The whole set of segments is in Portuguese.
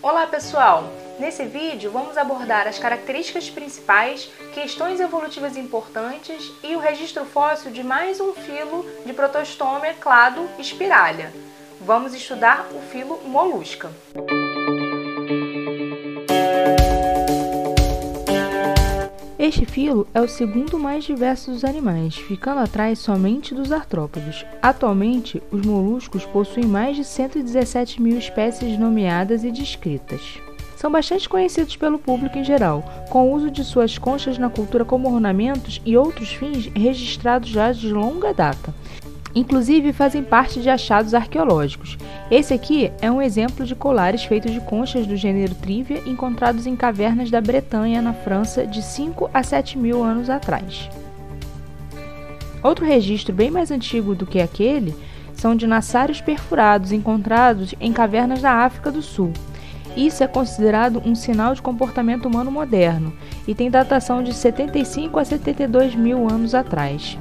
Olá pessoal! Nesse vídeo vamos abordar as características principais, questões evolutivas importantes e o registro fóssil de mais um filo de protostômia clado espiralha. Vamos estudar o filo molusca. Este filo é o segundo mais diverso dos animais, ficando atrás somente dos artrópodes. Atualmente, os moluscos possuem mais de 117 mil espécies nomeadas e descritas. São bastante conhecidos pelo público em geral, com o uso de suas conchas na cultura como ornamentos e outros fins registrados já de longa data. Inclusive fazem parte de achados arqueológicos. Esse aqui é um exemplo de colares feitos de conchas do gênero Trívia encontrados em cavernas da Bretanha, na França, de 5 a 7 mil anos atrás. Outro registro bem mais antigo do que aquele são dinossários perfurados encontrados em cavernas da África do Sul. Isso é considerado um sinal de comportamento humano moderno e tem datação de 75 a 72 mil anos atrás.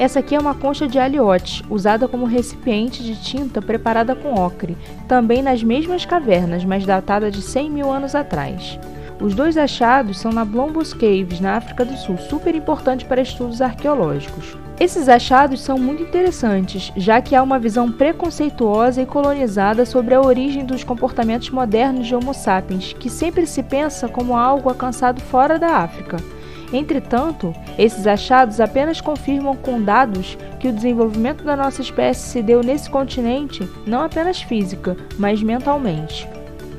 Essa aqui é uma concha de aliote, usada como recipiente de tinta preparada com ocre, também nas mesmas cavernas, mas datada de 100 mil anos atrás. Os dois achados são na Blombos Caves, na África do Sul, super importante para estudos arqueológicos. Esses achados são muito interessantes, já que há uma visão preconceituosa e colonizada sobre a origem dos comportamentos modernos de Homo sapiens, que sempre se pensa como algo alcançado fora da África. Entretanto, esses achados apenas confirmam com dados que o desenvolvimento da nossa espécie se deu nesse continente não apenas física, mas mentalmente.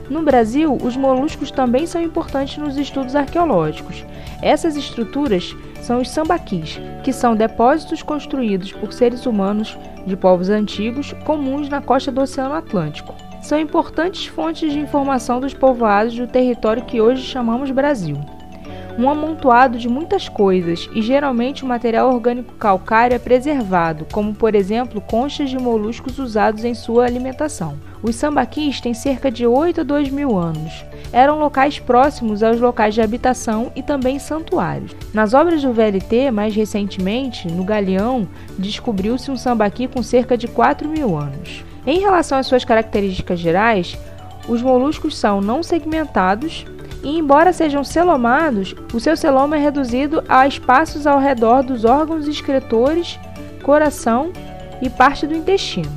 No Brasil, os moluscos também são importantes nos estudos arqueológicos. Essas estruturas são os sambaquis, que são depósitos construídos por seres humanos de povos antigos comuns na costa do Oceano Atlântico. São importantes fontes de informação dos povoados do território que hoje chamamos Brasil um amontoado de muitas coisas e geralmente o material orgânico calcário é preservado, como por exemplo conchas de moluscos usados em sua alimentação. Os sambaquis têm cerca de 8 a 2 mil anos. Eram locais próximos aos locais de habitação e também santuários. Nas obras do VLT, mais recentemente, no Galeão, descobriu-se um sambaqui com cerca de 4 mil anos. Em relação às suas características gerais, os moluscos são não segmentados, e, embora sejam celomados, o seu celoma é reduzido a espaços ao redor dos órgãos excretores, coração e parte do intestino.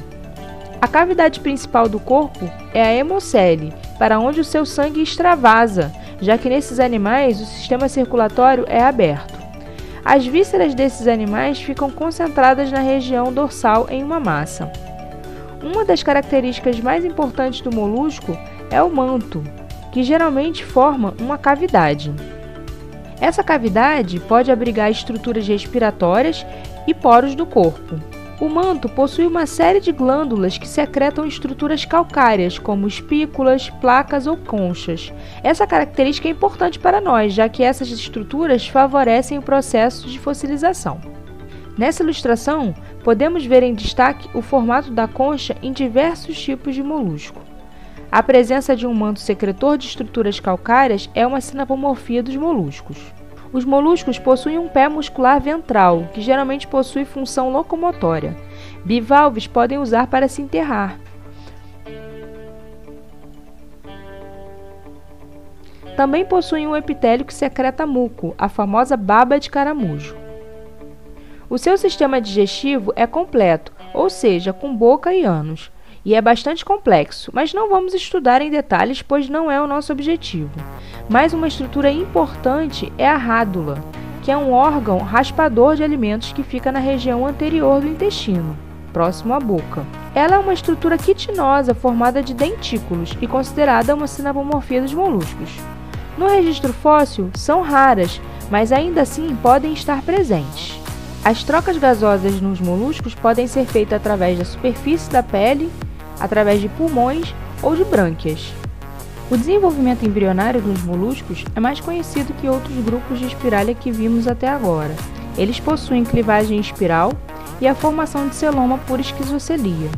A cavidade principal do corpo é a hemocele, para onde o seu sangue extravasa, já que nesses animais o sistema circulatório é aberto. As vísceras desses animais ficam concentradas na região dorsal em uma massa. Uma das características mais importantes do molusco é o manto, que geralmente forma uma cavidade. Essa cavidade pode abrigar estruturas respiratórias e poros do corpo. O manto possui uma série de glândulas que secretam estruturas calcárias, como espículas, placas ou conchas. Essa característica é importante para nós, já que essas estruturas favorecem o processo de fossilização. Nessa ilustração, podemos ver em destaque o formato da concha em diversos tipos de molusco. A presença de um manto secretor de estruturas calcárias é uma sinapomorfia dos moluscos. Os moluscos possuem um pé muscular ventral, que geralmente possui função locomotória. Bivalves podem usar para se enterrar. Também possuem um epitélio que secreta muco, a famosa baba de caramujo. O seu sistema digestivo é completo, ou seja, com boca e ânus e é bastante complexo, mas não vamos estudar em detalhes, pois não é o nosso objetivo. Mas uma estrutura importante é a rádula, que é um órgão raspador de alimentos que fica na região anterior do intestino, próximo à boca. Ela é uma estrutura quitinosa formada de dentículos e considerada uma sinapomorfia dos moluscos. No registro fóssil, são raras, mas ainda assim podem estar presentes. As trocas gasosas nos moluscos podem ser feitas através da superfície da pele através de pulmões ou de brânquias. O desenvolvimento embrionário dos moluscos é mais conhecido que outros grupos de espiralha que vimos até agora. Eles possuem clivagem espiral e a formação de celoma por esquizocelia.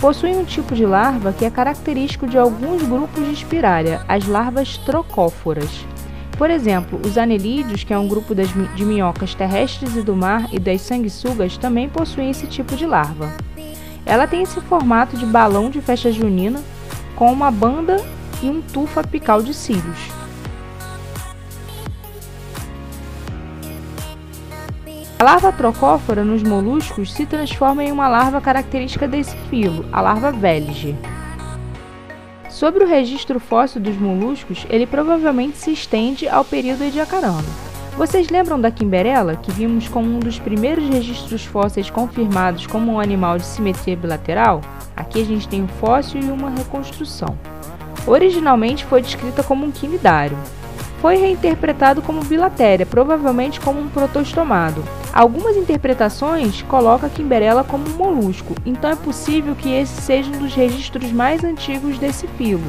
Possuem um tipo de larva que é característico de alguns grupos de espiralha, as larvas trocóforas. Por exemplo, os anelídeos, que é um grupo das, de minhocas terrestres e do mar e das sanguessugas, também possuem esse tipo de larva. Ela tem esse formato de balão de festa junina com uma banda e um tufo apical de cílios. A larva trocófora nos moluscos se transforma em uma larva característica desse filo, a larva Veliger. Sobre o registro fóssil dos moluscos, ele provavelmente se estende ao período ediacarano. Vocês lembram da quimberela, que vimos como um dos primeiros registros fósseis confirmados como um animal de simetria bilateral? Aqui a gente tem um fóssil e uma reconstrução. Originalmente foi descrita como um quinidário. Foi reinterpretado como bilatéria, provavelmente como um protostomado. Algumas interpretações colocam a quimberela como um molusco, então é possível que esse seja um dos registros mais antigos desse filo,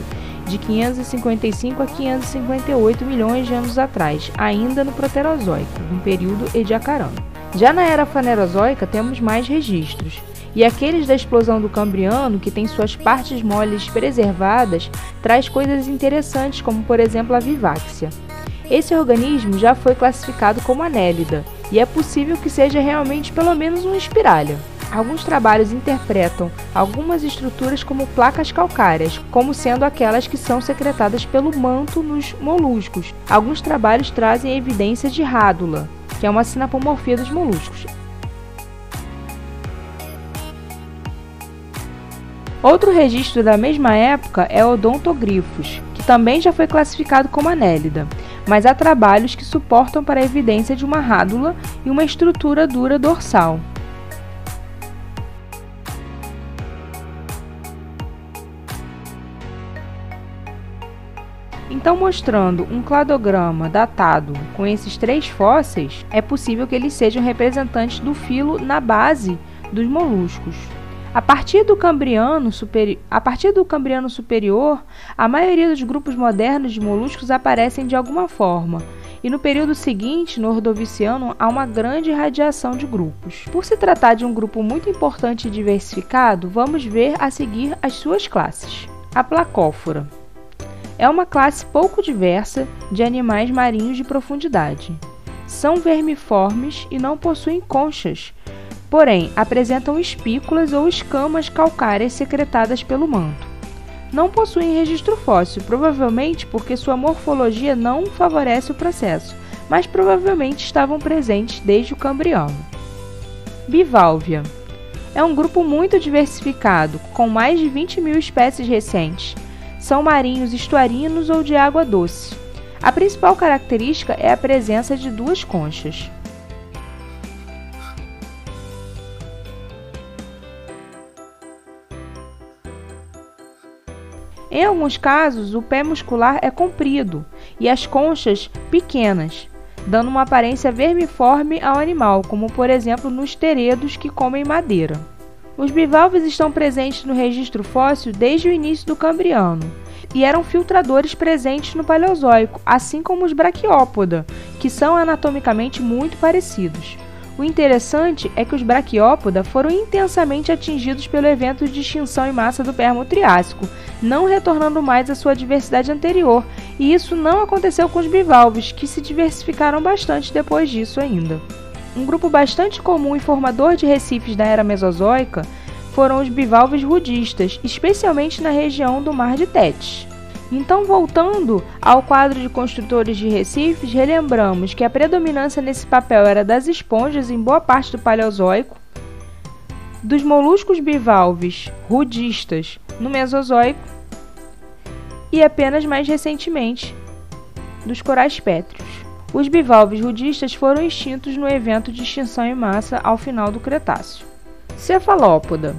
de 555 a 558 milhões de anos atrás, ainda no Proterozoico, no período Ediacarano. Já na era Fanerozoica temos mais registros, e aqueles da explosão do Cambriano, que tem suas partes moles preservadas, traz coisas interessantes, como por exemplo a viváxia. Esse organismo já foi classificado como anélida, e é possível que seja realmente pelo menos um espiralha. Alguns trabalhos interpretam algumas estruturas como placas calcárias, como sendo aquelas que são secretadas pelo manto nos moluscos. Alguns trabalhos trazem evidências de rádula, que é uma sinapomorfia dos moluscos. Outro registro da mesma época é Odontogryphus, que também já foi classificado como anélida, mas há trabalhos que suportam para a evidência de uma rádula e uma estrutura dura dorsal. Então, mostrando um cladograma datado com esses três fósseis, é possível que eles sejam representantes do filo na base dos moluscos. A partir do Cambriano, superi... a partir do Cambriano superior, a maioria dos grupos modernos de moluscos aparecem de alguma forma, e no período seguinte, no Ordoviciano, há uma grande radiação de grupos. Por se tratar de um grupo muito importante e diversificado, vamos ver a seguir as suas classes. A placófora é uma classe pouco diversa de animais marinhos de profundidade. São vermiformes e não possuem conchas, porém apresentam espículas ou escamas calcárias secretadas pelo manto. Não possuem registro fóssil, provavelmente porque sua morfologia não favorece o processo, mas provavelmente estavam presentes desde o Cambriano. Biválvia é um grupo muito diversificado, com mais de 20 mil espécies recentes são marinhos estuarinos ou de água doce. A principal característica é a presença de duas conchas. Em alguns casos, o pé muscular é comprido e as conchas pequenas, dando uma aparência vermiforme ao animal, como por exemplo nos teredos que comem madeira. Os bivalves estão presentes no registro fóssil desde o início do Cambriano e eram filtradores presentes no Paleozoico, assim como os Braquiópoda, que são anatomicamente muito parecidos. O interessante é que os Braquiópoda foram intensamente atingidos pelo evento de extinção em massa do Permo-Triássico, não retornando mais à sua diversidade anterior, e isso não aconteceu com os bivalves, que se diversificaram bastante depois disso ainda. Um grupo bastante comum e formador de recifes da era Mesozoica foram os bivalves rudistas, especialmente na região do Mar de Tétis. Então, voltando ao quadro de construtores de recifes, relembramos que a predominância nesse papel era das esponjas em boa parte do Paleozoico, dos moluscos bivalves rudistas no Mesozoico e apenas mais recentemente dos corais pétreos. Os bivalves rudistas foram extintos no evento de extinção em massa ao final do Cretáceo. Cefalópoda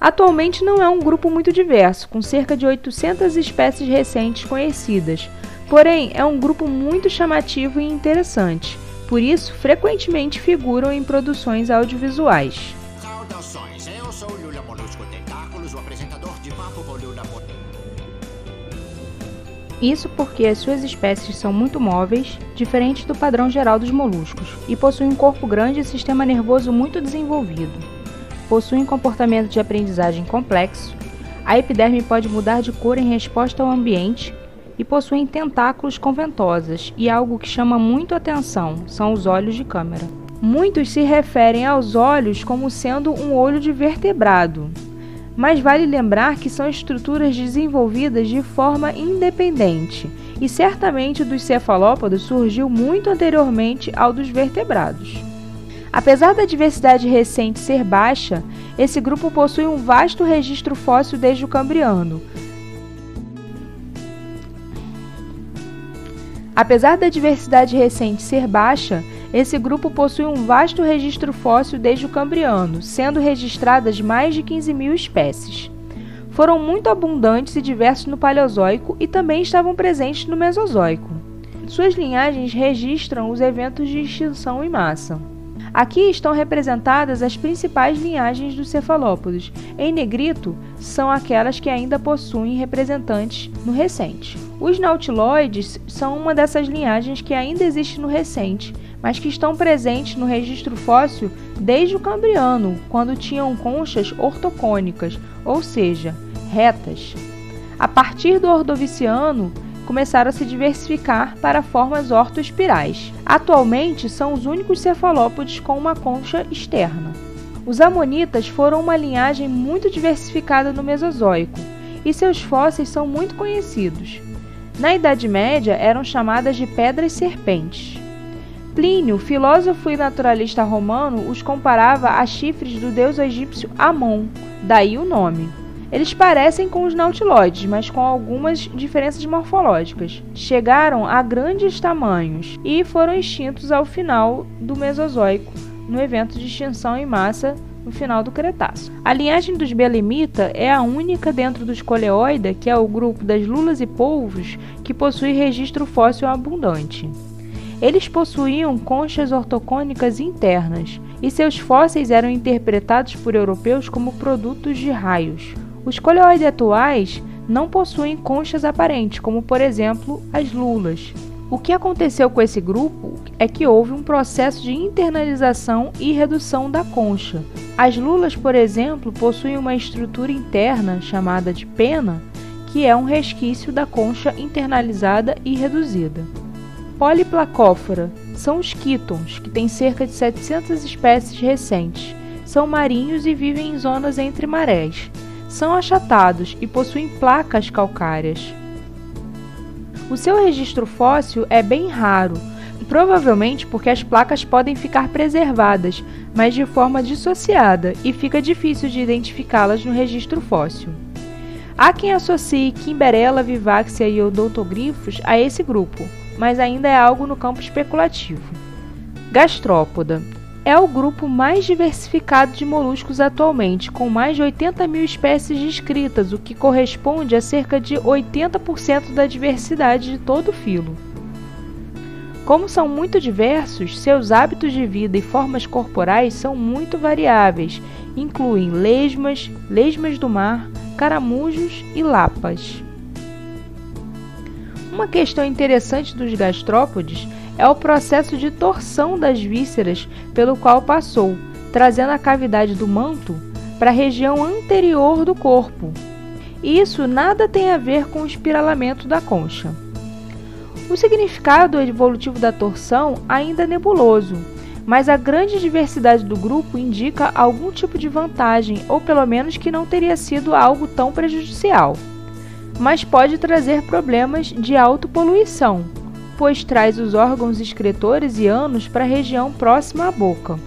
Atualmente não é um grupo muito diverso, com cerca de 800 espécies recentes conhecidas, porém é um grupo muito chamativo e interessante, por isso frequentemente figuram em produções audiovisuais. Saudações, eu sou Lula Molusco Tentáculos, o apresentador de Papo com Lula isso porque as suas espécies são muito móveis, diferentes do padrão geral dos moluscos, e possuem um corpo grande e sistema nervoso muito desenvolvido. Possuem comportamento de aprendizagem complexo, a epiderme pode mudar de cor em resposta ao ambiente e possuem tentáculos com ventosas, e algo que chama muito atenção são os olhos de câmera. Muitos se referem aos olhos como sendo um olho de vertebrado, mas vale lembrar que são estruturas desenvolvidas de forma independente e certamente dos cefalópodos surgiu muito anteriormente ao dos vertebrados. Apesar da diversidade recente ser baixa, esse grupo possui um vasto registro fóssil desde o Cambriano. Apesar da diversidade recente ser baixa, esse grupo possui um vasto registro fóssil desde o Cambriano, sendo registradas mais de 15 mil espécies. Foram muito abundantes e diversos no Paleozoico e também estavam presentes no Mesozoico. Suas linhagens registram os eventos de extinção em massa. Aqui estão representadas as principais linhagens dos cefalópodes. Em negrito, são aquelas que ainda possuem representantes no recente. Os nautiloides são uma dessas linhagens que ainda existe no recente, mas que estão presentes no registro fóssil desde o Cambriano, quando tinham conchas ortocônicas, ou seja, retas. A partir do Ordoviciano, começaram a se diversificar para formas ortoespirais. Atualmente, são os únicos cefalópodes com uma concha externa. Os amonitas foram uma linhagem muito diversificada no Mesozoico, e seus fósseis são muito conhecidos. Na Idade Média, eram chamadas de pedras serpentes. Plínio, filósofo e naturalista romano, os comparava a chifres do deus egípcio Amon, daí o nome. Eles parecem com os nautiloides, mas com algumas diferenças morfológicas. Chegaram a grandes tamanhos e foram extintos ao final do Mesozoico, no evento de extinção em massa no final do Cretáceo. A linhagem dos Belemita é a única dentro dos Coleoida, que é o grupo das lulas e polvos, que possui registro fóssil abundante. Eles possuíam conchas ortocônicas internas, e seus fósseis eram interpretados por europeus como produtos de raios. Os coleoides atuais não possuem conchas aparentes, como por exemplo as lulas. O que aconteceu com esse grupo é que houve um processo de internalização e redução da concha. As lulas, por exemplo, possuem uma estrutura interna chamada de pena, que é um resquício da concha internalizada e reduzida. Poliplacófora são os quítons, que têm cerca de 700 espécies recentes. São marinhos e vivem em zonas entre marés. São achatados e possuem placas calcárias. O seu registro fóssil é bem raro, provavelmente porque as placas podem ficar preservadas, mas de forma dissociada, e fica difícil de identificá-las no registro fóssil. Há quem associe Kimberella vivaxia e odontogrifos a esse grupo, mas ainda é algo no campo especulativo. Gastrópoda é o grupo mais diversificado de moluscos atualmente, com mais de 80 mil espécies descritas, o que corresponde a cerca de 80% da diversidade de todo o filo. Como são muito diversos, seus hábitos de vida e formas corporais são muito variáveis, incluem lesmas, lesmas do mar, caramujos e lapas. Uma questão interessante dos gastrópodes é o processo de torção das vísceras pelo qual passou, trazendo a cavidade do manto para a região anterior do corpo. Isso nada tem a ver com o espiralamento da concha. O significado evolutivo da torção ainda é nebuloso, mas a grande diversidade do grupo indica algum tipo de vantagem, ou pelo menos que não teria sido algo tão prejudicial mas pode trazer problemas de autopoluição, pois traz os órgãos excretores e ânos para a região próxima à boca.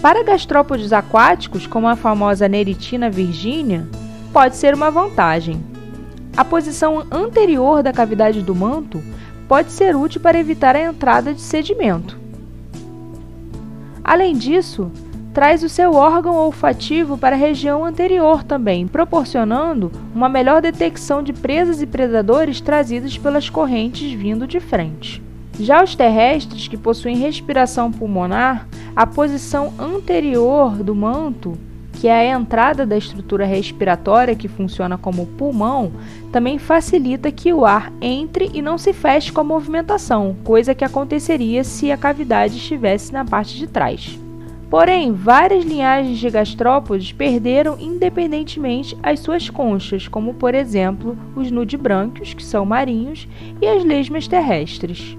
Para gastrópodes aquáticos, como a famosa Neritina virginia, pode ser uma vantagem. A posição anterior da cavidade do manto pode ser útil para evitar a entrada de sedimento. Além disso, traz o seu órgão olfativo para a região anterior também, proporcionando uma melhor detecção de presas e predadores trazidos pelas correntes vindo de frente. Já os terrestres, que possuem respiração pulmonar, a posição anterior do manto, que é a entrada da estrutura respiratória que funciona como pulmão, também facilita que o ar entre e não se feche com a movimentação, coisa que aconteceria se a cavidade estivesse na parte de trás. Porém, várias linhagens de gastrópodes perderam independentemente as suas conchas, como por exemplo os nudibrânquios, que são marinhos, e as lesmas terrestres.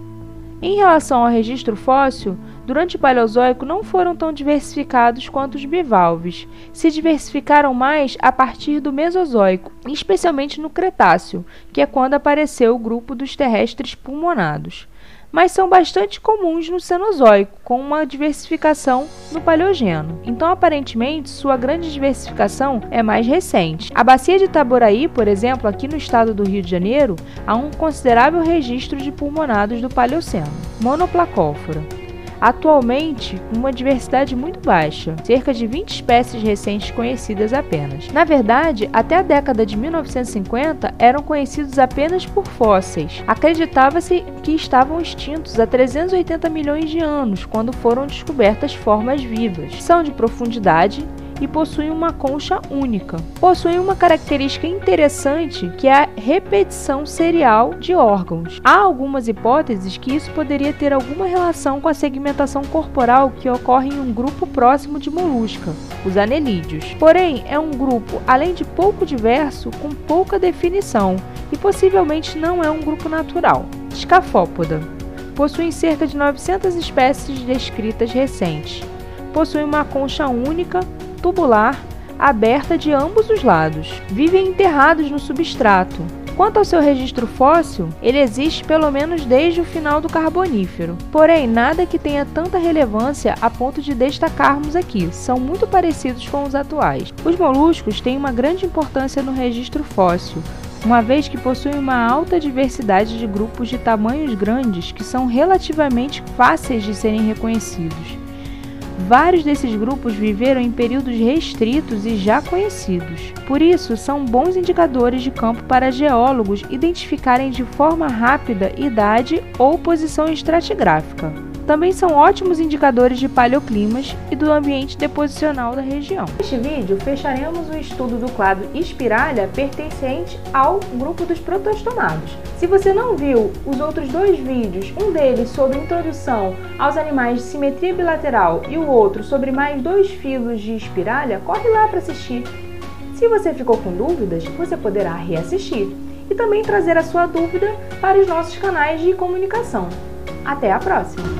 Em relação ao registro fóssil, durante o Paleozoico não foram tão diversificados quanto os bivalves. Se diversificaram mais a partir do Mesozoico, especialmente no Cretáceo, que é quando apareceu o grupo dos terrestres pulmonados mas são bastante comuns no Cenozoico, com uma diversificação no Paleogeno. Então, aparentemente, sua grande diversificação é mais recente. A bacia de Itaboraí, por exemplo, aqui no estado do Rio de Janeiro, há um considerável registro de pulmonados do Paleoceno. Monoplacófora. Atualmente, uma diversidade muito baixa, cerca de 20 espécies recentes conhecidas apenas. Na verdade, até a década de 1950 eram conhecidos apenas por fósseis. Acreditava-se que estavam extintos há 380 milhões de anos, quando foram descobertas formas vivas. São de profundidade e possuem uma concha única. Possuem uma característica interessante que é a repetição serial de órgãos. Há algumas hipóteses que isso poderia ter alguma relação com a segmentação corporal que ocorre em um grupo próximo de molusca, os anelídeos. Porém, é um grupo, além de pouco diverso, com pouca definição e possivelmente não é um grupo natural. Escafópoda possuem cerca de 900 espécies descritas recentes. Possui uma concha única, tubular aberta de ambos os lados. Vivem enterrados no substrato. Quanto ao seu registro fóssil, ele existe pelo menos desde o final do Carbonífero. Porém, nada que tenha tanta relevância a ponto de destacarmos aqui, são muito parecidos com os atuais. Os moluscos têm uma grande importância no registro fóssil, uma vez que possuem uma alta diversidade de grupos de tamanhos grandes que são relativamente fáceis de serem reconhecidos. Vários desses grupos viveram em períodos restritos e já conhecidos. Por isso, são bons indicadores de campo para geólogos identificarem de forma rápida idade ou posição estratigráfica também são ótimos indicadores de paleoclimas e do ambiente deposicional da região. Neste vídeo, fecharemos o estudo do clado espiralha pertencente ao grupo dos protostomados. Se você não viu os outros dois vídeos, um deles sobre introdução aos animais de simetria bilateral e o outro sobre mais dois filos de espiralha, corre lá para assistir. Se você ficou com dúvidas, você poderá reassistir e também trazer a sua dúvida para os nossos canais de comunicação. Até a próxima!